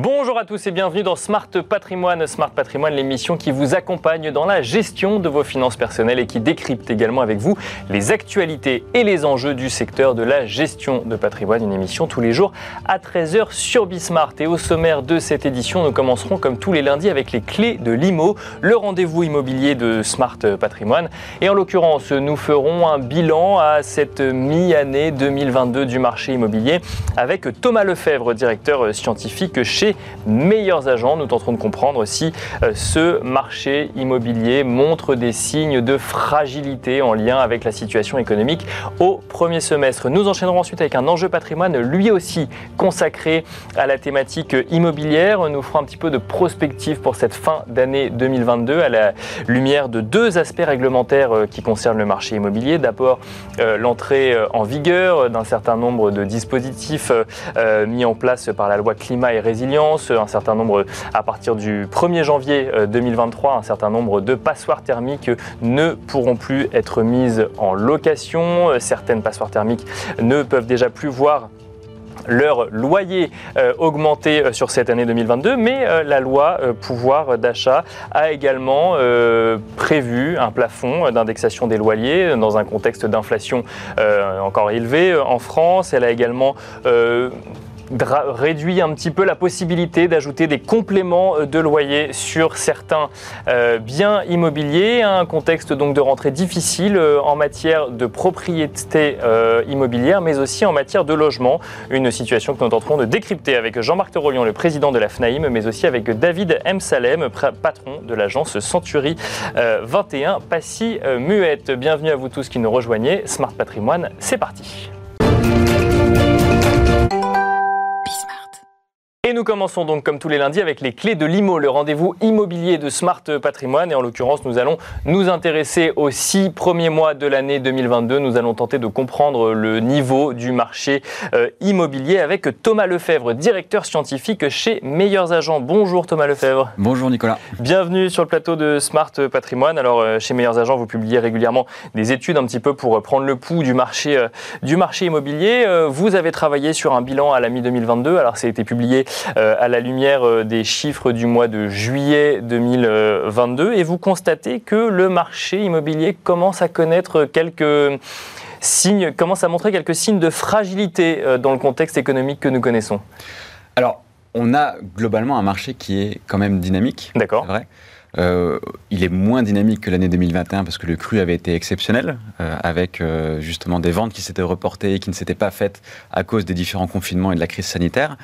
Bonjour à tous et bienvenue dans Smart Patrimoine. Smart Patrimoine, l'émission qui vous accompagne dans la gestion de vos finances personnelles et qui décrypte également avec vous les actualités et les enjeux du secteur de la gestion de patrimoine. Une émission tous les jours à 13h sur Bismart. Et au sommaire de cette édition, nous commencerons comme tous les lundis avec les clés de l'IMO, le rendez-vous immobilier de Smart Patrimoine. Et en l'occurrence, nous ferons un bilan à cette mi-année 2022 du marché immobilier avec Thomas Lefebvre, directeur scientifique chez meilleurs agents. Nous tenterons de comprendre si euh, ce marché immobilier montre des signes de fragilité en lien avec la situation économique au premier semestre. Nous enchaînerons ensuite avec un enjeu patrimoine, lui aussi consacré à la thématique immobilière. Nous ferons un petit peu de prospective pour cette fin d'année 2022 à la lumière de deux aspects réglementaires euh, qui concernent le marché immobilier. D'abord, euh, l'entrée en vigueur d'un certain nombre de dispositifs mis en place par la loi climat et résilience un certain nombre, à partir du 1er janvier 2023, euh, un certain nombre de passoires thermiques ne pourront plus être mises en location. Euh, certaines passoires thermiques ne peuvent déjà plus voir leur loyer euh, augmenter sur cette année 2022, mais la loi pouvoir d'achat a également prévu un plafond d'indexation des loyers dans un contexte d'inflation encore élevé en France. Elle a également réduit un petit peu la possibilité d'ajouter des compléments euh, de loyer sur certains euh, biens immobiliers. Un contexte donc de rentrée difficile euh, en matière de propriété immobilière, mais aussi en matière de logement. Une situation que nous tenterons de décrypter avec Jean-Marc Terolion, le président de la FNAIM, mais aussi avec David M. Salem, patron de l'agence Century 21 Passy Muette. Bienvenue à vous tous qui nous rejoignez. Smart Patrimoine, c'est parti. Nous commençons donc comme tous les lundis avec les clés de l'IMO, le rendez-vous immobilier de Smart Patrimoine. Et en l'occurrence, nous allons nous intéresser aux six premiers mois de l'année 2022. Nous allons tenter de comprendre le niveau du marché euh, immobilier avec Thomas Lefebvre, directeur scientifique chez Meilleurs Agents. Bonjour Thomas Lefebvre. Bonjour Nicolas. Bienvenue sur le plateau de Smart Patrimoine. Alors euh, chez Meilleurs Agents, vous publiez régulièrement des études un petit peu pour prendre le pouls du marché, euh, du marché immobilier. vous avez travaillé sur un bilan à la mi-2022. Alors ça a été publié euh, à la lumière euh, des chiffres du mois de juillet 2022 et vous constatez que le marché immobilier commence à connaître quelques signes, commence à montrer quelques signes de fragilité euh, dans le contexte économique que nous connaissons. Alors, on a globalement un marché qui est quand même dynamique. D'accord. vrai. Euh, il est moins dynamique que l'année 2021 parce que le cru avait été exceptionnel, euh, avec euh, justement des ventes qui s'étaient reportées et qui ne s'étaient pas faites à cause des différents confinements et de la crise sanitaire.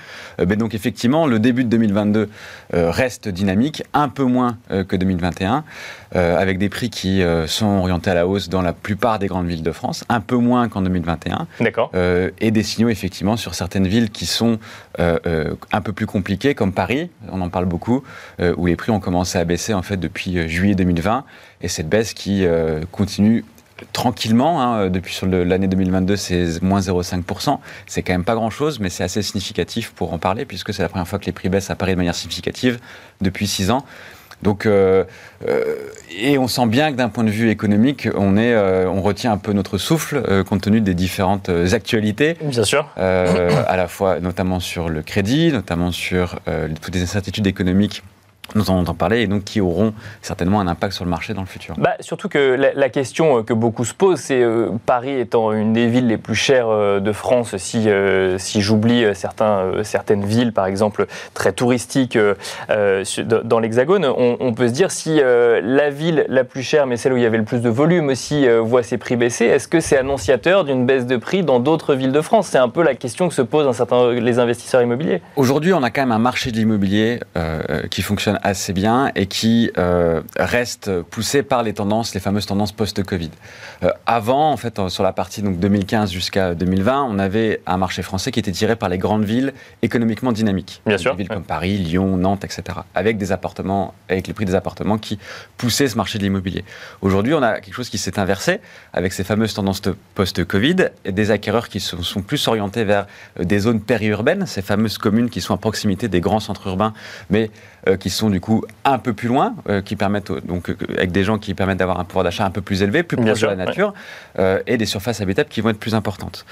mais donc effectivement, le début de 2022 reste dynamique, un peu moins que 2021, avec des prix qui sont orientés à la hausse dans la plupart des grandes villes de France, un peu moins qu'en 2021. D'accord. et des signaux effectivement sur certaines villes qui sont un peu plus compliquées, comme Paris, on en parle beaucoup, où les prix ont commencé à baisser en fait depuis euh, juillet 2020 et cette baisse qui euh, continue tranquillement. Hein, depuis sur l'année 2022, c'est moins 0,5%. C'est quand même pas grand-chose, mais c'est assez significatif pour en parler, puisque c'est la première fois que les prix baissent à Paris de manière significative depuis 6 ans. Donc, euh, et on sent bien que d'un point de vue économique, on, est, on retient un peu notre souffle, compte tenu des différentes actualités. Bien sûr. à la fois, notamment sur le crédit, notamment sur toutes les incertitudes économiques nous en entendons parler et donc qui auront certainement un impact sur le marché dans le futur. Bah, surtout que la, question euh, que beaucoup se posent, c'est euh, Paris étant une des villes les plus chères euh, de France, si, si j'oublie certaines villes, par exemple, très touristiques dans l'Hexagone, on, peut se dire si la ville la plus chère, mais celle où il y avait le plus de volume aussi, voit ses prix baisser, est-ce que c'est annonciateur d'une baisse de prix dans d'autres villes de France? C'est un peu la question que se posent un certain, les investisseurs immobiliers. Aujourd'hui, on a quand même un marché de l'immobilier qui fonctionne assez bien et qui euh, reste poussé par les tendances, les fameuses tendances post-Covid. Euh, avant, en fait, sur la partie donc 2015 jusqu'à 2020, on avait un marché français qui était tiré par les grandes villes économiquement dynamiques. Bien sûr. Des villes comme Paris, Lyon, Nantes, etc. Avec des appartements, avec les prix des appartements qui poussaient ce marché de l'immobilier. Aujourd'hui, on a quelque chose qui s'est inversé avec ces fameuses tendances post-Covid et des acquéreurs qui sont, sont plus orientés vers euh, des zones périurbaines, ces fameuses communes qui sont à proximité des grands centres urbains, mais euh, qui sont du coup un peu plus loin, euh, qui permettent donc euh, avec des gens qui permettent d'avoir un pouvoir d'achat un peu plus élevé, plus proche de la nature, et des surfaces habitables qui vont être plus importantes.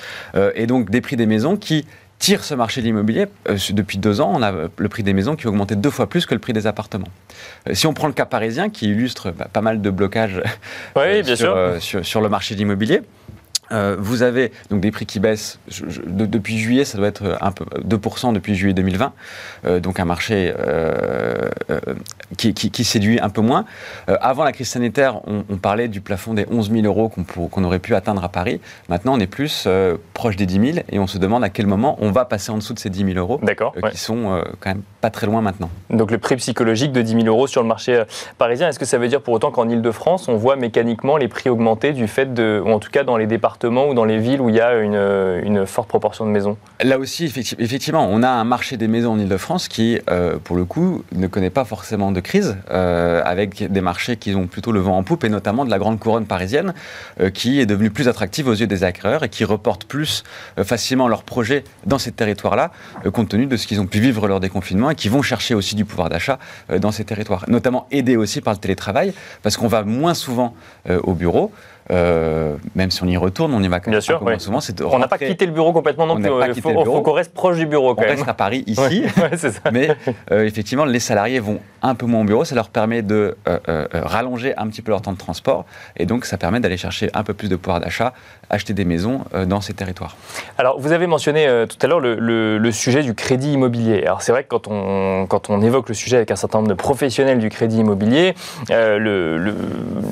et donc des prix des maisons qui tire ce marché de l'immobilier. Euh, depuis deux ans, on a le prix des maisons qui a augmenté deux fois plus que le prix des appartements. Euh, si on prend le cas parisien, qui illustre bah, pas mal de blocages sur, sur, le marché de l'immobilier, euh, vous avez donc des prix qui baissent depuis juillet, ça doit être un peu 2% depuis juillet 2020, euh, donc un marché euh, qui, séduit un peu moins. avant la crise sanitaire, on, parlait du plafond des 11 000 euros qu'on aurait pu atteindre à Paris. Maintenant, on est plus proche des 10 000 et on se demande à quel moment on va passer en dessous de ces 10 000 euros, qui sont quand même pas très loin maintenant. Donc le prix psychologique de 10 000 euros sur le marché parisien, est-ce que ça veut dire pour autant qu'en Ile-de-France, on voit mécaniquement les prix augmenter du fait de, ou en tout cas dans les départements ou dans les villes où il y a une, forte proportion de maisons Là aussi, effectivement, on a un marché des maisons en Ile-de-France qui, euh, pour le coup, ne connaît pas forcément de crise, euh, avec des marchés qui ont plutôt le vent en poupe, et notamment de la grande couronne parisienne, euh, qui est devenue plus attractive aux yeux des acquéreurs et qui reportent plus facilement leurs projets dans ces territoires-là, compte tenu de ce qu'ils ont pu vivre lors des confinements, et qui vont chercher aussi du pouvoir d'achat dans ces territoires. Notamment aidés aussi par le télétravail, parce qu'on va moins souvent au bureau. Euh, même si on y retourne, on y va quand même Bien sûr, souvent. On n'a pas quitté le bureau complètement non plus. Il faut, qu'on reste proche du bureau quand on même. reste à Paris, ici. Mais euh, effectivement, les salariés vont un peu moins au bureau. Ça leur permet de euh, rallonger un petit peu leur temps de transport. Et donc, ça permet d'aller chercher un peu plus de pouvoir d'achat, acheter des maisons dans ces territoires. Alors, vous avez mentionné tout à l'heure le, sujet du crédit immobilier. Alors, c'est vrai que quand on, quand on évoque le sujet avec un certain nombre de professionnels du crédit immobilier, le,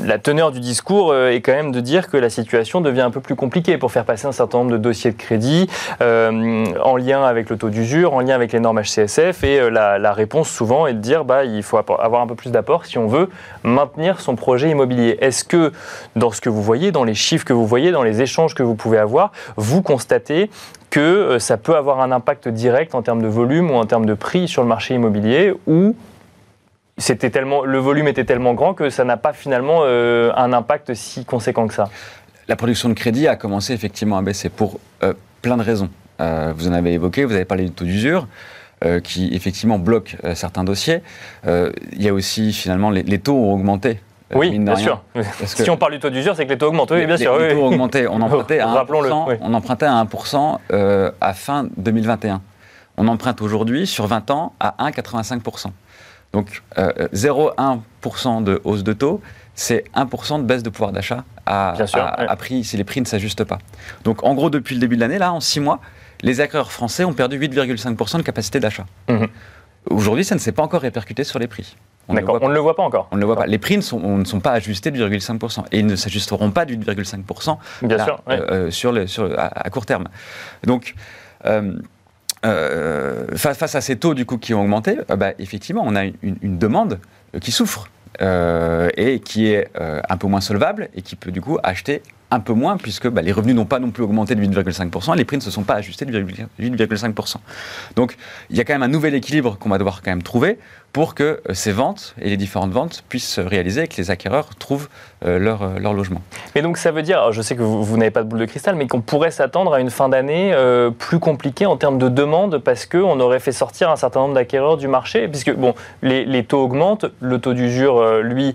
la teneur du discours est quand même de dire que la situation devient un peu plus compliquée pour faire passer un certain nombre de dossiers de crédit euh, en lien avec le taux d'usure, en lien avec les normes HCSF. Et euh, la, réponse souvent est de dire bah, il faut avoir un peu plus d'apport si on veut maintenir son projet immobilier. Est-ce que dans ce que vous voyez, dans les chiffres que vous voyez, dans les échanges que vous pouvez avoir, vous constatez que euh, ça peut avoir un impact direct en termes de volume ou en termes de prix sur le marché immobilier ou c'était tellement, le volume était tellement grand que ça n'a pas finalement un impact si conséquent que ça? La production de crédit a commencé effectivement à baisser pour euh, plein de raisons. Euh, vous en avez évoqué, vous avez parlé du taux d'usure. qui effectivement bloque certains dossiers. Il y a aussi finalement les, taux ont augmenté oui, bien sûr. si on parle du taux d'usure, c'est que les taux augmentent. Oui, bien sûr. Les, taux ont augmenté. On empruntait à 1%, on empruntait à 1% à fin 2021. On emprunte aujourd'hui sur 20 ans à 1,85%. Donc 0,1% de hausse de taux, c'est 1% de baisse de pouvoir d'achat à, prix si les prix ne s'ajustent pas. Donc en gros, depuis le début de l'année, là, en 6 mois, les acquéreurs français ont perdu 8,5% de capacité d'achat. Mhm. Aujourd'hui, ça ne s'est pas encore répercuté sur les prix. On, ne le voit pas encore. On ne le voit pas. Les prix ne sont, ne sont pas ajustés de 8,5%. Et ils ne s'ajusteront pas de 8,5% euh, sur le, sur, à, court terme. Donc, euh, euh, face à ces taux du coup qui ont augmenté, euh, bah, effectivement, on a une, demande qui souffre et qui est un peu moins solvable et qui peut du coup acheter un peu moins puisque bah, les revenus n'ont pas non plus augmenté de 8,5% et les prix ne se sont pas ajustés de 8,5%. Donc il y a quand même un nouvel équilibre qu'on va devoir quand même trouver pour que euh, ces ventes et les différentes ventes puissent se réaliser et que les acquéreurs trouvent euh, leur, euh, leur, logement. Et donc ça veut dire, je sais que vous, n'avez pas de boule de cristal, mais qu'on pourrait s'attendre à une fin d'année plus compliquée en termes de demande parce qu'on aurait fait sortir un certain nombre d'acquéreurs du marché, puisque bon, les, taux augmentent, le taux d'usure, lui,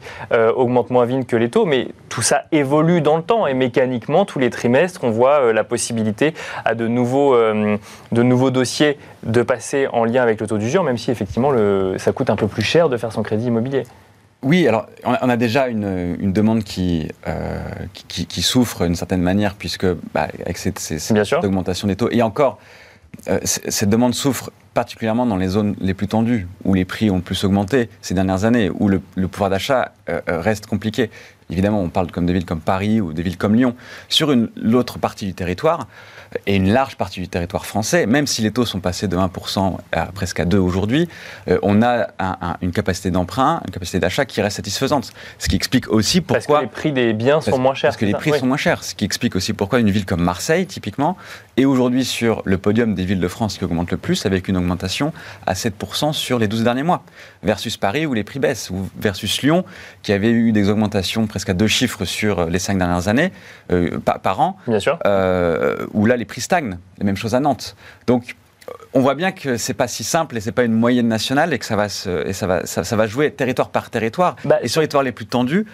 augmente moins vite que les taux, mais tout ça évolue dans le temps et mécaniquement, tous les trimestres, on voit la possibilité à de nouveaux, de nouveaux dossiers de passer en lien avec le taux d'usure, même si effectivement le, ça coûte un peu plus cher de faire son crédit immobilier. Oui, alors on a déjà une, demande qui, euh, qui, souffre d'une certaine manière, puisque bah, avec cette, augmentation des taux, et encore, euh, cette demande souffre particulièrement dans les zones les plus tendues, où les prix ont plus augmenté ces dernières années, où le, pouvoir d'achat euh, reste compliqué. Évidemment, on parle comme de villes comme Paris ou de villes comme Lyon. Sur l'autre partie du territoire, et une large partie du territoire français, même si les taux sont passés de 1% à presque à 2 aujourd'hui, euh, on a une capacité d'emprunt, une capacité d'achat qui reste satisfaisante. Ce qui explique aussi pourquoi... Parce que les prix des biens sont moins chers. Parce que les prix sont moins chers. Ce qui explique aussi pourquoi une ville comme Marseille, typiquement, est aujourd'hui sur le podium des villes de France qui augmentent le plus, avec une augmentation à 7% sur les 12 derniers mois, versus Paris où les prix baissent, ou versus Lyon qui avait eu des augmentations presque à deux chiffres sur les cinq dernières années, euh, par, an, Bien sûr. Euh, où là les prix stagnent. La même chose à Nantes. Donc on voit bien que c'est pas si simple et c'est pas une moyenne nationale et que ça va, se, et ça va, ça, va jouer territoire par territoire. Bah, et sur les territoires les plus tendus,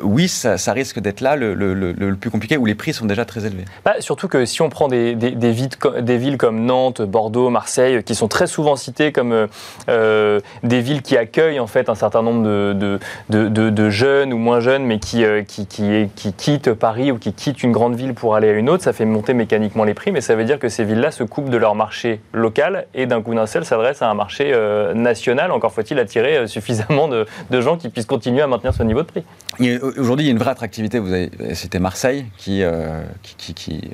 oui, ça, risque d'être là le, plus compliqué, où les prix sont déjà très élevés. Bah, surtout que si on prend des, villes, comme Nantes, Bordeaux, Marseille, qui sont très souvent citées comme euh, euh, des villes qui accueillent en fait un certain nombre de, jeunes ou moins jeunes, mais qui, euh, qui, quittent Paris ou qui quittent une grande ville pour aller à une autre, ça fait monter mécaniquement les prix, mais ça veut dire que ces villes-là se coupent de leur marché local et d'un coup d'un seul s'adressent à un marché national. Encore faut-il attirer suffisamment de, gens qui puissent continuer à maintenir ce niveau de prix. Aujourd'hui, il y a une vraie attractivité. Vous avez cité Marseille, qui, euh, qui,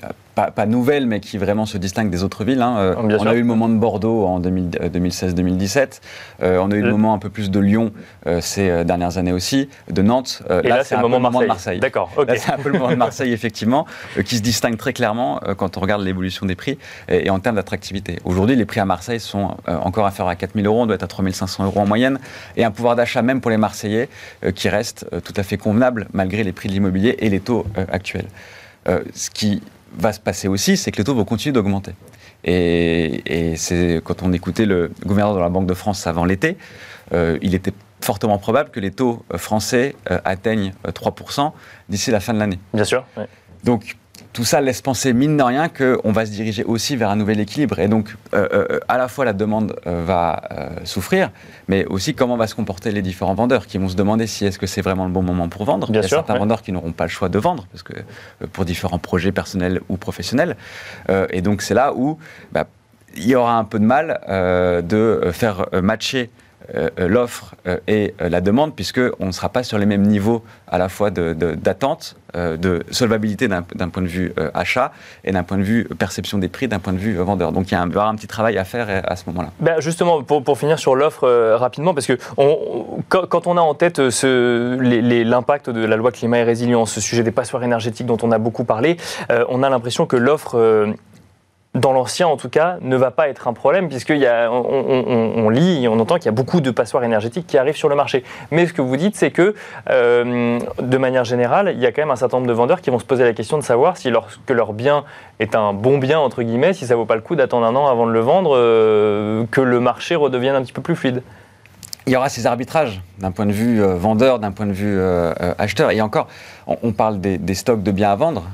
pas, nouvelle, mais qui vraiment se distingue des autres villes. Hein. Euh, on a eu le moment de Bordeaux en 2016-2017. Euh, on a eu le moment un peu plus de Lyon ces dernières années aussi, de Nantes. Et là, c'est le moment, de Marseille. D'accord. c'est un peu le moment de Marseille, effectivement, qui se distingue très clairement quand on regarde l'évolution des prix et, en termes d'attractivité. Aujourd'hui, les prix à Marseille sont encore inférieurs à 4 000 euros. On doit être à 3 500 euros en moyenne. Et un pouvoir d'achat, même pour les Marseillais, qui reste tout à fait convenable malgré les prix de l'immobilier et les taux actuels. ce qui va se passer aussi, c'est que les taux vont continuer d'augmenter. Et, c'est quand on écoutait le gouverneur de la Banque de France avant l'été, euh, il était fortement probable que les taux euh, français euh, atteignent 3% d'ici la fin de l'année. Bien sûr. Donc tout ça laisse penser, mine de rien, qu'on va se diriger aussi vers un nouvel équilibre. Et donc, euh, euh, à la fois, la demande euh, va souffrir, mais aussi comment vont se comporter les différents vendeurs qui vont se demander si est-ce que c'est vraiment le bon moment pour vendre. Bien Il y a certains vendeurs qui n'auront pas le choix de vendre, parce que pour différents projets personnels ou professionnels. et donc, c'est là où bah, il y aura un peu de mal de faire matcher l'offre euh, et euh, la demande, puisqu'on ne sera pas sur les mêmes niveaux à la fois d'attente, de, de, solvabilité d'un point de vue achat et d'un point de vue perception des prix, d'un point de vue vendeur. Donc il y a un, un petit travail à faire à ce moment-là. Ben justement, pour, pour, finir sur l'offre rapidement, parce que quand, on a en tête l'impact de la loi climat et résilience, ce sujet des passoires énergétiques dont on a beaucoup parlé, on a l'impression que l'offre dans l'ancien en tout cas, ne va pas être un problème, puisqu'on on, on, lit et on entend qu'il y a beaucoup de passoires énergétiques qui arrivent sur le marché. Mais ce que vous dites, c'est que, euh, de manière générale, il y a quand même un certain nombre de vendeurs qui vont se poser la question de savoir si lorsque leur bien est un bon bien, entre guillemets, si ça vaut pas le coup d'attendre un an avant de le vendre, euh, que le marché redevienne un petit peu plus fluide il y aura ces arbitrages d'un point de vue euh, vendeur, d'un point de vue euh, euh, acheteur. Et encore, on, parle des, stocks de biens à vendre.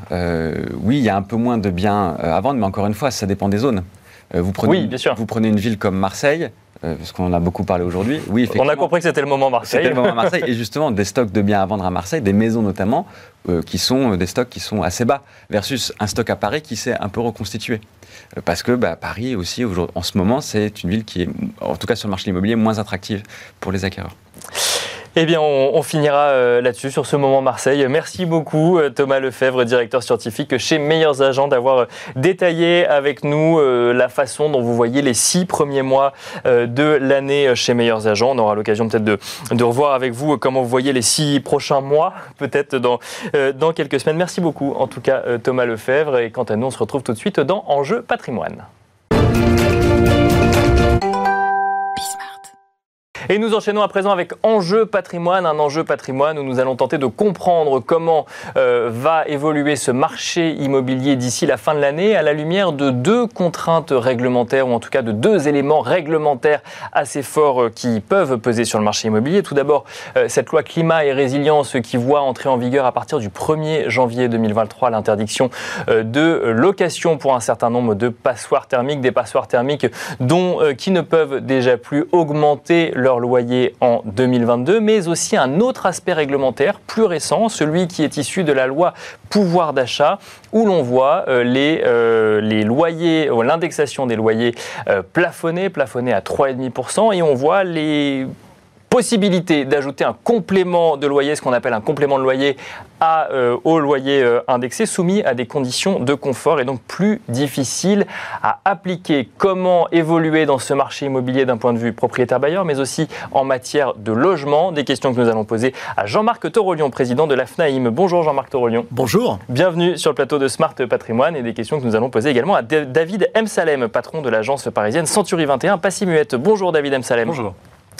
oui, il y a un peu moins de biens à vendre, mais encore une fois, ça dépend des zones. vous, prenez, oui, bien sûr. vous prenez une ville comme Marseille, parce qu'on en a beaucoup parlé aujourd'hui. Oui, On a compris que c'était le moment Marseille. C'était le moment Marseille. et justement, des stocks de biens à vendre à Marseille, des maisons notamment, qui sont des stocks qui sont assez bas, versus un stock à Paris qui s'est un peu reconstitué parce que bah, Paris aussi, en ce moment, c'est une ville qui est, en tout cas sur le marché immobilier, moins attractive pour les acquéreurs. Eh bien, on, finira euh, là-dessus, sur ce moment Marseille. Merci beaucoup, euh, Thomas Lefebvre, directeur scientifique chez Meilleurs Agents, d'avoir euh, détaillé avec nous la façon dont vous voyez les six premiers mois de l'année chez Meilleurs Agents. On aura l'occasion peut-être de, revoir avec vous comment vous voyez les six prochains mois, peut-être dans, dans quelques semaines. Merci beaucoup, en tout cas, Thomas Lefebvre. Et quant à nous, on se retrouve tout de suite dans Enjeu patrimoine. Et nous enchaînons à présent avec Enjeu patrimoine, un enjeu patrimoine où nous allons tenter de comprendre comment euh, va évoluer ce marché immobilier d'ici la fin de l'année à la lumière de deux contraintes réglementaires, ou en tout cas de deux éléments réglementaires assez forts euh, qui peuvent peser sur le marché immobilier. Tout d'abord, euh, cette loi climat et résilience qui voit entrer en vigueur à partir du 1er janvier 2023 l'interdiction de location pour un certain nombre de passoires thermiques, des passoires thermiques dont, qui ne peuvent déjà plus augmenter leur loyer en 2022, mais aussi un autre aspect réglementaire plus récent, celui qui est issu de la loi pouvoir d'achat, où l'on voit euh, les, euh, les loyers, l'indexation des loyers euh, plafonnés, plafonnés à 3,5%, et on voit les possibilité d'ajouter un complément de loyer, ce qu'on appelle un complément de loyer, à, euh, au loyer euh, indexé, soumis à des conditions de confort et donc plus difficile à appliquer. Comment évoluer dans ce marché immobilier d'un point de vue propriétaire-bailleur, mais aussi en matière de logement? Des questions que nous allons poser à Jean-Marc Torolion, président de la FNAIM. Bonjour Jean-Marc Torolion. Bonjour. Bienvenue sur le plateau de Smart Patrimoine et des questions que nous allons poser également à David M. Salem, patron de l'agence parisienne Century 21, Passi Muette. Bonjour David M. Salem. Bonjour.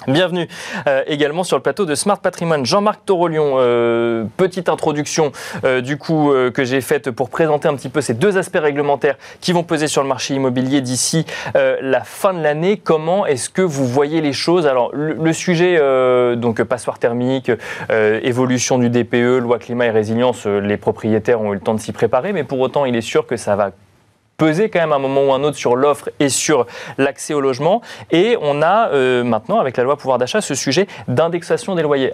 Bienvenue euh, également sur le plateau de Smart Patrimoine. Jean-Marc Torolion, euh, petite introduction euh, du coup que j'ai faite pour présenter un petit peu ces deux aspects réglementaires qui vont peser sur le marché immobilier d'ici la fin de l'année. Comment est-ce que vous voyez les choses? Alors le, sujet donc passoire thermique, évolution du DPE, loi climat et résilience, les propriétaires ont eu le temps de s'y préparer, mais pour autant il est sûr que ça va peser quand même à un moment ou un autre sur l'offre et sur l'accès au logement. Et on a euh, maintenant, avec la loi pouvoir d'achat, ce sujet d'indexation des loyers.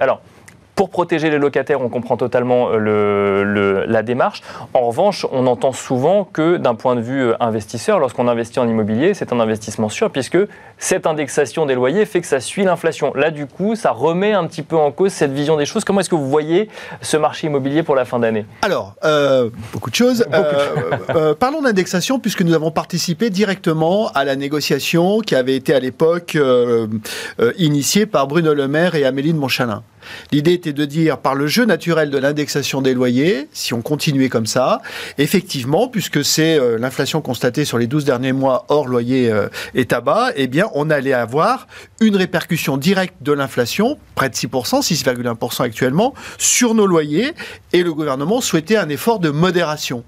Pour protéger les locataires, on comprend totalement euh, la démarche. En revanche, on entend souvent que d'un point de vue euh, investisseur, lorsqu'on investit en immobilier, c'est un investissement sûr puisque cette indexation des loyers fait que ça suit l'inflation. Là, du coup, ça remet un petit peu en cause cette vision des choses. Comment est-ce que vous voyez ce marché immobilier pour la fin d'année? Alors, euh, beaucoup de choses. parlons d'indexation puisque nous avons participé directement à la négociation qui avait été à l'époque initiée par Bruno Le Maire et Amélie de Montchalin. L'idée était de dire, par le jeu naturel de l'indexation des loyers, si on continuait comme ça, effectivement, puisque c'est euh, l'inflation constatée sur les 12 derniers mois hors loyer euh, et tabac, eh bien, on allait avoir une répercussion directe de l'inflation, près de 6%, 6,1% actuellement, sur nos loyers, et le gouvernement souhaitait un effort de modération.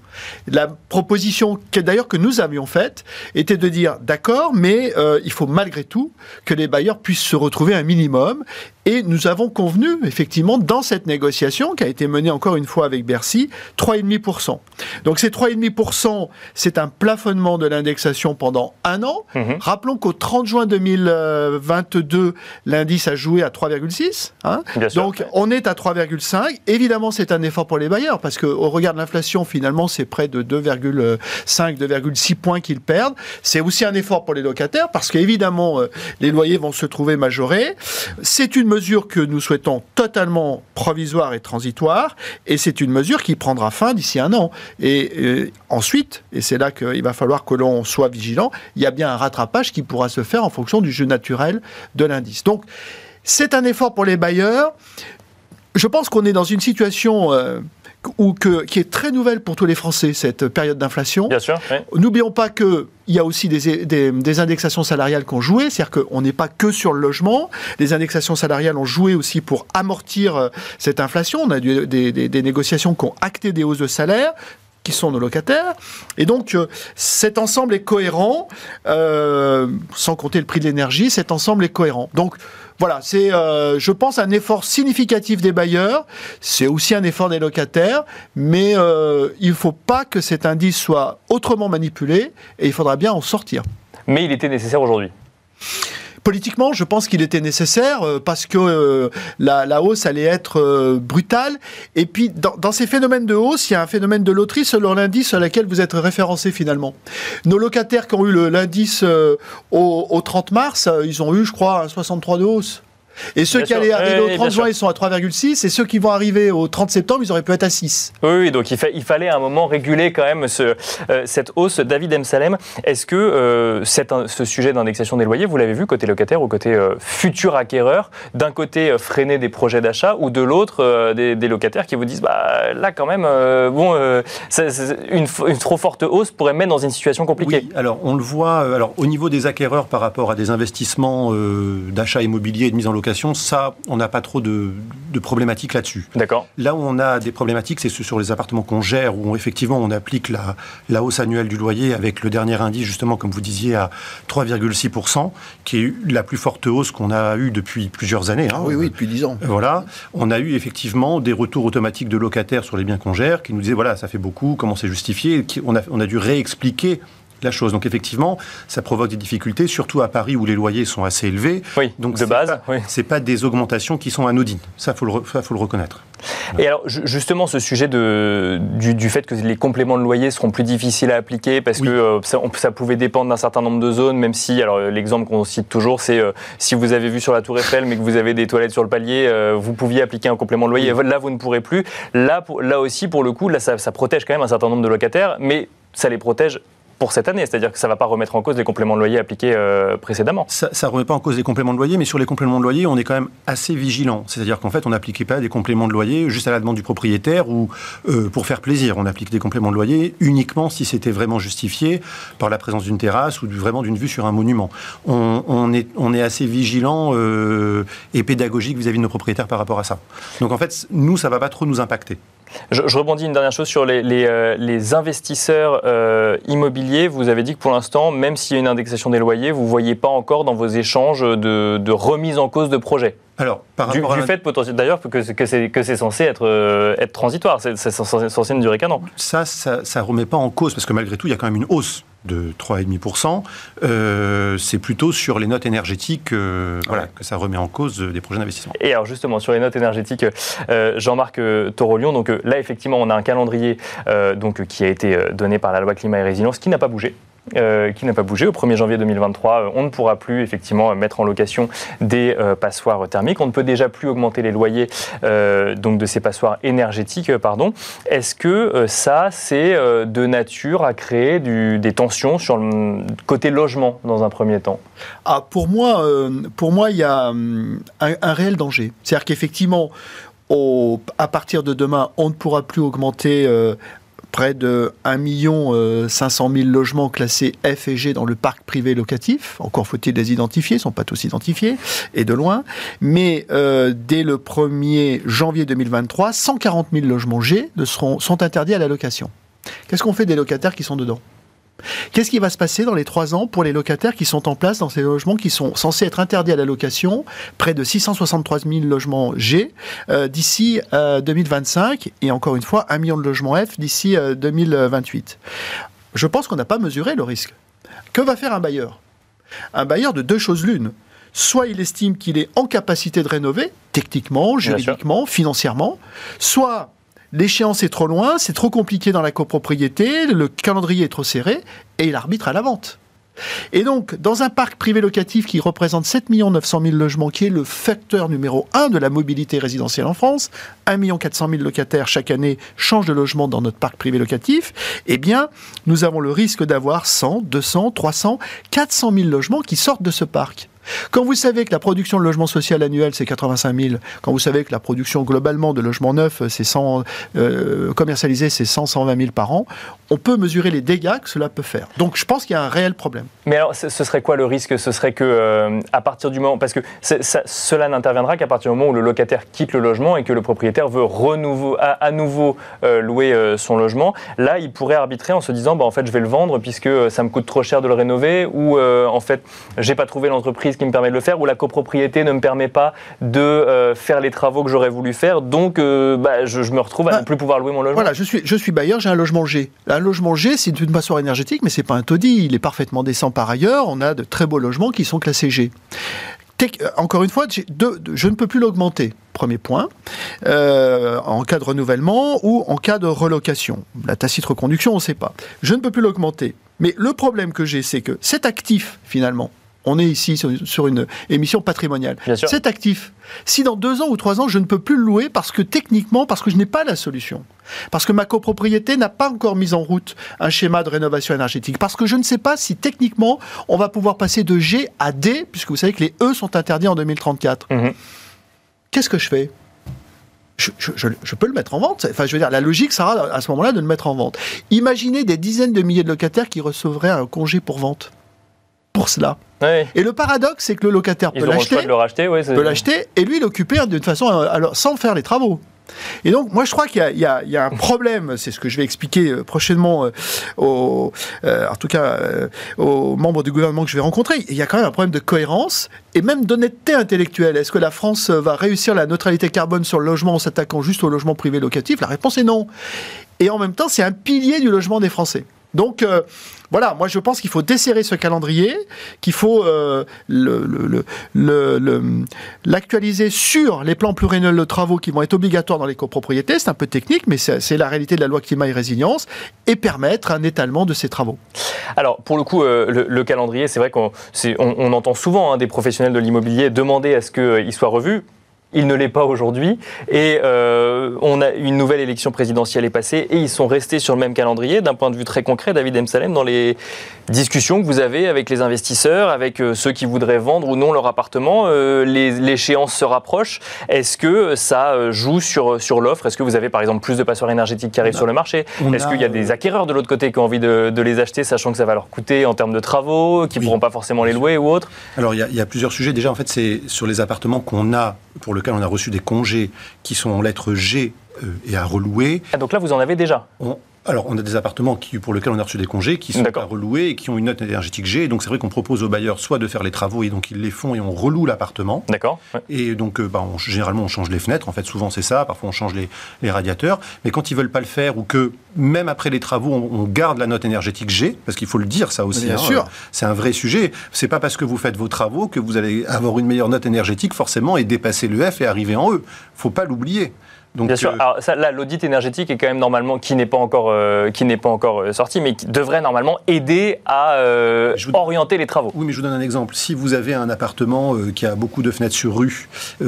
La proposition, d'ailleurs que nous avions faite, était de dire, d'accord, mais euh, il faut malgré tout que les bailleurs puissent se retrouver un minimum, et nous avons convenu, effectivement, dans cette négociation, qui a été menée encore une fois avec Bercy, 3,5%. Donc ces 3,5%, c'est un plafonnement de l'indexation pendant un an. Mhm. Rappelons qu'au 30 juin 2022, l'indice a joué à 3,6. Hein. Donc on est à 3,5. Évidemment, c'est un effort pour les bailleurs, parce qu'au regard de l'inflation, finalement, c'est près de 2,5, 2,6 points qu'ils perdent. C'est aussi un effort pour les locataires, parce qu'évidemment, euh, les loyers vont se trouver majorés. C'est une mesure que nous souhaitons totalement provisoire et transitoire, et c'est une mesure qui prendra fin d'ici un an. Et euh, ensuite, et c'est là qu'il va falloir que l'on soit vigilant, il y a bien un rattrapage qui pourra se faire en fonction du jeu naturel de l'indice. Donc, c'est un effort pour les bailleurs. Je pense qu'on est dans une situation euh, ou que, qui est très nouvelle pour tous les Français, cette période d'inflation. Bien sûr. N'oublions pas qu'il y a aussi des, des, indexations salariales qui ont joué, c'est-à-dire qu'on n'est pas que sur le logement. Les indexations salariales ont joué aussi pour amortir euh, cette inflation. On a des, des, négociations qui ont acté des hausses de salaire qui sont nos locataires. Et donc, euh, cet ensemble est cohérent, euh, sans compter le prix de l'énergie, cet ensemble est cohérent. Donc, voilà, c'est, euh, je pense, un effort significatif des bailleurs. C'est aussi un effort des locataires, mais euh, il ne faut pas que cet indice soit autrement manipulé et il faudra bien en sortir. Mais il était nécessaire aujourd'hui. Politiquement, je pense qu'il était nécessaire euh, parce que euh, la, hausse allait être euh, brutale. Et puis, dans, ces phénomènes de hausse, il y a un phénomène de loterie selon l'indice sur lequel vous êtes référencé finalement. Nos locataires qui ont eu l'indice au, au, 30 mars, ils ont eu, je crois, un 63 de hausse. Et ceux qui allaient arriver au 30 juin, ils sont à 3,6. Et ceux qui vont arriver au 30 septembre, ils auraient pu être à 6. Oui, donc il, il, fallait à un moment réguler quand même ce, euh, cette hausse. David M. Salem, est-ce que euh, ce sujet d'indexation des loyers, vous l'avez vu côté locataire ou côté euh, futur acquéreur D'un côté, freiner des projets d'achat ou de l'autre, des, locataires qui vous disent bah, là, quand même, bon, une, une, trop forte hausse pourrait mettre dans une situation compliquée Oui, alors on le voit alors, au niveau des acquéreurs par rapport à des investissements d'achat immobilier et de mise en location ça, on n'a pas trop de, problématiques là-dessus. D'accord. Là où on a des problématiques, c'est sur les appartements qu'on gère, où effectivement on applique la, la hausse annuelle du loyer avec le dernier indice, justement, comme vous disiez, à 3,6%, qui est la plus forte hausse qu'on a eue depuis plusieurs années. Hein. Oui, oui, depuis 10 ans. Voilà. On a eu effectivement des retours automatiques de locataires sur les biens qu'on gère qui nous disaient, voilà, ça fait beaucoup, comment c'est justifié on a, on a dû réexpliquer la chose. Donc effectivement, ça provoque des difficultés, surtout à Paris où les loyers sont assez élevés. Oui, donc de base. Ce C'est pas des augmentations qui sont anodines. Ça, faut le, faut le reconnaître. Et alors, justement, ce sujet de, du, fait que les compléments de loyer seront plus difficiles à appliquer parce que euh, ça, pouvait dépendre d'un certain nombre de zones, même si, alors l'exemple qu'on cite toujours, c'est euh, si vous avez vu sur la Tour Eiffel mais que vous avez des toilettes sur le palier, euh, vous pouviez appliquer un complément de loyer. Là, vous ne pourrez plus. Là, là aussi, pour le coup, là, ça, ça protège quand même un certain nombre de locataires, mais ça les protège pour cette année. C'est-à-dire que ça ne va pas remettre en cause les compléments de loyer appliqués précédemment. Ça ne remet pas en cause les compléments de loyer, mais sur les compléments de loyer, on est quand même assez vigilant. C'est-à-dire qu'en fait, on n'appliquait pas des compléments de loyer juste à la demande du propriétaire ou pour faire plaisir. On applique des compléments de loyer uniquement si c'était vraiment justifié par la présence d'une terrasse ou vraiment d'une vue sur un monument. On, est, on est assez vigilant et pédagogique vis-à-vis de nos propriétaires par rapport à ça. Donc en fait, nous, ça ne va pas trop nous impacter. Je, rebondis une dernière chose sur les, euh, investisseurs euh, immobiliers. Vous avez dit que pour l'instant, même s'il y a une indexation des loyers, vous ne voyez pas encore dans vos échanges de, remise en cause de projets. Alors, par du, rapport du fait potentiel d'ailleurs que, que c'est censé être, euh, être transitoire, c'est censé ne durer qu'un an. Ça, ça ne remet pas en cause, parce que malgré tout, il y a quand même une hausse de 3,5%, euh, c'est plutôt sur les notes énergétiques euh, voilà, que ça remet en cause des projets d'investissement. Et alors justement, sur les notes énergétiques, euh, Jean-Marc Torolion, donc là effectivement on a un calendrier donc, qui a été donné par la loi climat et résilience qui n'a pas bougé. Euh, qui n'a pas bougé. Au 1er janvier 2023, euh, on ne pourra plus effectivement mettre en location des euh, passoires thermiques. On ne peut déjà plus augmenter les loyers donc de ces passoires énergétiques. pardon. Est-ce que ça, c'est de nature à créer des tensions sur le côté logement dans un premier temps? Ah, Pour moi, pour moi, il y a un, un réel danger. C'est-à-dire qu'effectivement, à partir de demain, on ne pourra plus augmenter près de 1 500 000 logements classés F et G dans le parc privé locatif. Encore faut-il les identifier, ils ne sont pas tous identifiés, et de loin. Mais euh, dès le 1er janvier 2023, 140 000 logements G sont interdits à la location. Qu'est-ce qu'on fait des locataires qui sont dedans? Qu'est-ce qui va se passer dans les trois ans pour les locataires qui sont en place dans ces logements qui sont censés être interdits à la location, près de 663 000 logements G euh, d'ici 2025 euh, et encore une fois un million de logements F d'ici 2028 euh, Je pense qu'on n'a pas mesuré le risque. Que va faire un bailleur? Un bailleur de deux choses l'une. Soit il estime qu'il est en capacité de rénover, techniquement, juridiquement, financièrement, soit l'échéance est trop loin, c'est trop compliqué dans la copropriété, le calendrier est trop serré, et il arbitre à la vente. Et donc, dans un parc privé locatif qui représente 7 900 000 logements, qui est le facteur numéro un de la mobilité résidentielle en France, 1 400 000 locataires chaque année changent de logement dans notre parc privé locatif, eh bien, nous avons le risque d'avoir 100, 200, 300, 400 000 logements qui sortent de ce parc. Quand vous savez que la production de logement social annuel, c'est 85 000, quand vous savez que la production globalement de logements neufs, c'est 100, euh, commercialisé, c'est 100, 120 000 par an, on peut mesurer les dégâts que cela peut faire. Donc je pense qu'il y a un réel problème. Mais alors, ce serait quoi le risque? Ce serait que, euh, à partir du moment. Parce que cela n'interviendra qu'à partir du moment où le locataire quitte le logement et que le propriétaire veut à, nouveau euh, louer son logement. Là, il pourrait arbitrer en se disant bah, en fait, je vais le vendre puisque ça me coûte trop cher de le rénover ou en fait, j'ai pas trouvé l'entreprise qui me permet de le faire, ou la copropriété ne me permet pas de euh, faire les travaux que j'aurais voulu faire, donc euh, bah, je, me retrouve à bah, ne plus pouvoir louer mon logement. Voilà, je suis, je suis bailleur, j'ai un logement G. Un logement G, c'est une passoire énergétique, mais c'est pas un taudis, il est parfaitement décent par ailleurs, on a de très beaux logements qui sont classés G. Euh, encore une fois, je ne peux plus l'augmenter. Premier point, en cas de renouvellement ou en cas de relocation. La tacite reconduction, on ne sait pas. Je ne peux plus l'augmenter. Mais le problème que j'ai, c'est que cet actif, finalement, on est ici sur, une émission patrimoniale. C'est actif. Si dans deux ans ou trois ans, je ne peux plus le louer parce que techniquement, parce que je n'ai pas la solution, parce que ma copropriété n'a pas encore mis en route un schéma de rénovation énergétique, parce que je ne sais pas si techniquement on va pouvoir passer de G à D, puisque vous savez que les E sont interdits en 2034. Mhm. Qu'est-ce que je fais? Je, je, peux le mettre en vente. Enfin, je veux dire, la logique sera à ce moment-là de le mettre en vente. Imaginez des dizaines de milliers de locataires qui recevraient un congé pour vente pour cela. Et le paradoxe, c'est que le locataire peut l'acheter, peut l'acheter, et lui l'occuper d'une façon euh, alors, sans faire les travaux. Et donc, moi, je crois qu'il y, y, a un problème, c'est ce que je vais expliquer euh, prochainement euh, aux, en tout cas, aux membres du gouvernement que je vais rencontrer. Il y a quand même un problème de cohérence et même d'honnêteté intellectuelle. Est-ce que la France va réussir la neutralité carbone sur le logement en s'attaquant juste au logement privé locatif? La réponse est non. Et en même temps, c'est un pilier du logement des Français. Donc euh, voilà, moi je pense qu'il faut desserrer ce calendrier, qu'il faut euh, l'actualiser sur les plans pluriannuels de travaux qui vont être obligatoires dans les copropriétés. C'est un peu technique, mais c'est la réalité de la loi climat et résilience, et permettre un étalement de ces travaux. Alors pour le coup, euh, le, calendrier, c'est vrai qu'on on, entend souvent hein, des professionnels de l'immobilier demander à ce qu'il soit revu il ne l'est pas aujourd'hui. Et euh, on a une nouvelle élection présidentielle est passée et ils sont restés sur le même calendrier. D'un point de vue très concret, David M. Salem, dans les discussions que vous avez avec les investisseurs, avec euh, ceux qui voudraient vendre ou non leur appartement, euh, l'échéance se rapproche. Est-ce que ça joue sur, sur l'offre? Est-ce que vous avez par exemple plus de passoires énergétiques qui arrivent sur le marché? Est-ce qu'il y a des acquéreurs de l'autre côté qui ont envie de, les acheter, sachant que ça va leur coûter en termes de travaux, qui ne pourront pas forcément les louer ou autre? Alors il y, a, il y a plusieurs sujets. Déjà, en fait, c'est sur les appartements qu'on a, pour lesquels on a reçu des congés qui sont en lettres G euh, et à relouer. Ah, donc là, vous en avez déjà alors, on a des appartements qui, pour lesquels on a reçu des congés, qui sont à relouer et qui ont une note énergétique G. Donc, c'est vrai qu'on propose aux bailleurs soit de faire les travaux et donc ils les font et on reloue l'appartement. D'accord. Et donc, euh, bah, généralement, on change les fenêtres. En fait, souvent, c'est ça. Parfois, on change les, radiateurs. Mais quand ils veulent pas le faire ou que même après les travaux, on, garde la note énergétique G, parce qu'il faut le dire, ça aussi. Bien hein, sûr. C'est un vrai sujet. C'est pas parce que vous faites vos travaux que vous allez avoir une meilleure note énergétique forcément et dépasser le F et arriver en E. Faut pas l'oublier. Bien sûr. Euh, Alors ça, là, l'audit énergétique est quand même normalement qui n'est pas encore euh, qui n'est pas encore euh, sorti, mais qui devrait normalement aider à orienter les travaux. Oui, mais je vous donne un exemple. Si vous avez un appartement qui a beaucoup de fenêtres sur rue,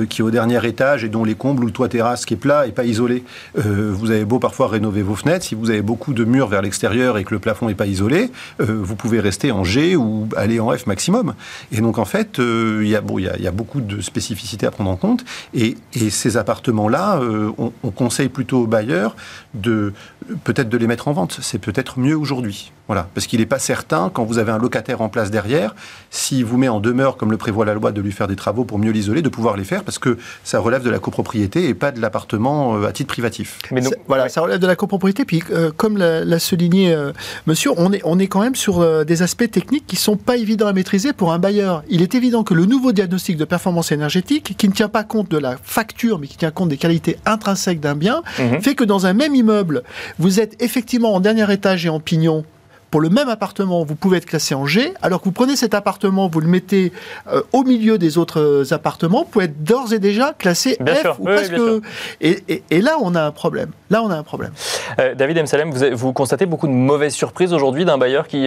qui est au dernier étage et dont les combles ou le toit terrasse qui est plat et pas isolé, vous avez beau parfois rénover vos fenêtres. Si vous avez beaucoup de murs vers l'extérieur et que le plafond n'est pas isolé, vous pouvez rester en G ou aller en F maximum. Et donc en fait, il y, a, bon, il y, a, beaucoup de spécificités à prendre en compte. Et, et ces appartements-là on, conseille plutôt aux bailleurs de peut-être de les mettre en vente. C'est peut-être mieux aujourd'hui. Voilà, parce qu'il n'est pas certain quand vous avez un locataire en place derrière, s'il vous met en demeure, comme le prévoit la loi, de lui faire des travaux pour mieux l'isoler, de pouvoir les faire, parce que ça relève de la copropriété et pas de l'appartement euh, à titre privatif. Mais voilà, ça relève de la copropriété. Puis, euh, comme l'a souligné euh, Monsieur, on est on est quand même sur des aspects techniques qui sont pas évidents à maîtriser pour un bailleur. Il est évident que le nouveau diagnostic de performance énergétique, qui ne tient pas compte de la facture, mais qui tient compte des qualités intrinsèques d'un bien, mhm. fait que dans un même immeuble, vous êtes effectivement en dernier étage et en pignon pour le même appartement, vous pouvez être classé en G, alors que vous prenez cet appartement, vous le mettez euh, au milieu des autres euh, appartements, vous pouvez être d'ores et déjà classé F ou presque. et, et, là, on a un problème. Là, on a un problème. Euh, David M. Salem, vous, vous, constatez beaucoup de mauvaises surprises aujourd'hui d'un bailleur qui,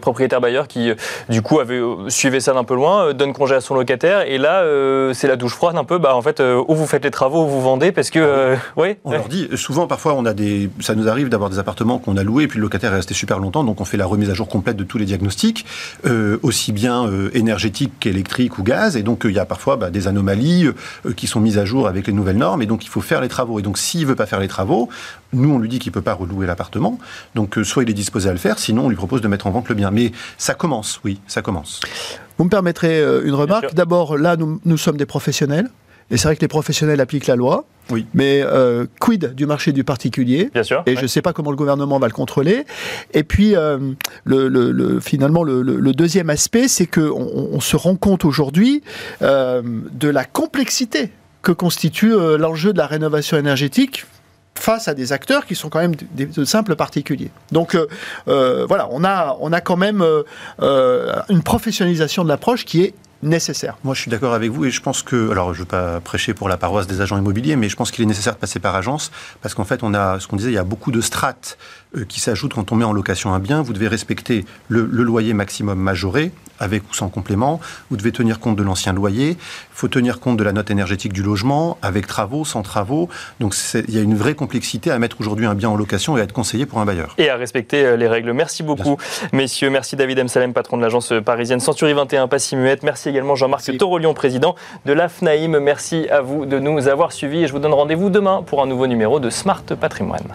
propriétaire bailleur, qui du coup avait suivi ça d'un peu loin, donne congé à son locataire, et là, c'est la douche froide un peu. Bah, en fait, où vous faites les travaux, où vous vendez, parce que, oui. On leur dit. Souvent, parfois, on a des, ça nous arrive d'avoir des appartements qu'on a loués, et puis le locataire est resté super longtemps, donc on fait la remise à jour complète de tous les diagnostics, euh, aussi bien euh, énergétiques qu'électriques ou gaz. Et donc, euh, il y a parfois bah, des anomalies qui sont mises à jour avec les nouvelles normes. Et donc, il faut faire les travaux. Et donc, s'il ne veut pas faire les travaux, nous, on lui dit qu'il ne peut pas relouer l'appartement. Donc, soit il est disposé à le faire, sinon, on lui propose de mettre en vente le bien. Mais ça commence, oui, ça commence. Vous me permettrez une remarque. D'abord, là, nous, nous sommes des professionnels. Et c'est vrai que les professionnels appliquent la loi. Oui. Mais euh, quid du marché du particulier Bien sûr. Et je ne sais pas comment le gouvernement va le contrôler. Et puis, euh, le, le, finalement, le, deuxième aspect, c'est qu'on on se rend compte aujourd'hui euh, de la complexité que constitue l'enjeu de la rénovation énergétique face à des acteurs qui sont quand même des, de simples particuliers. Donc voilà, on a, on a quand même une professionnalisation de l'approche qui est nécessaire. Moi, je suis d'accord avec vous et je pense que, alors je ne veux pas prêcher pour la paroisse des agents immobiliers, mais je pense qu'il est nécessaire de passer par agence parce qu'en fait, on a, ce qu'on disait, il y a beaucoup de strates euh, qui s'ajoutent quand on met en location un bien. Vous devez respecter le, loyer maximum majoré, avec ou sans complément. Vous devez tenir compte de l'ancien loyer. Il faut tenir compte de la note énergétique du logement, avec travaux, sans travaux. Donc il y a une vraie complexité à mettre aujourd'hui un bien en location et à être conseillé pour un bailleur. Et à respecter euh, les règles. Merci beaucoup, messieurs. Merci David M. Salem, patron de l'agence parisienne Century 21, Muette. Merci également Jean-Marc Torolion, président de l'AFNAIM. Merci à vous de nous avoir suivis et je vous donne rendez-vous demain pour un nouveau numéro de Smart Patrimoine.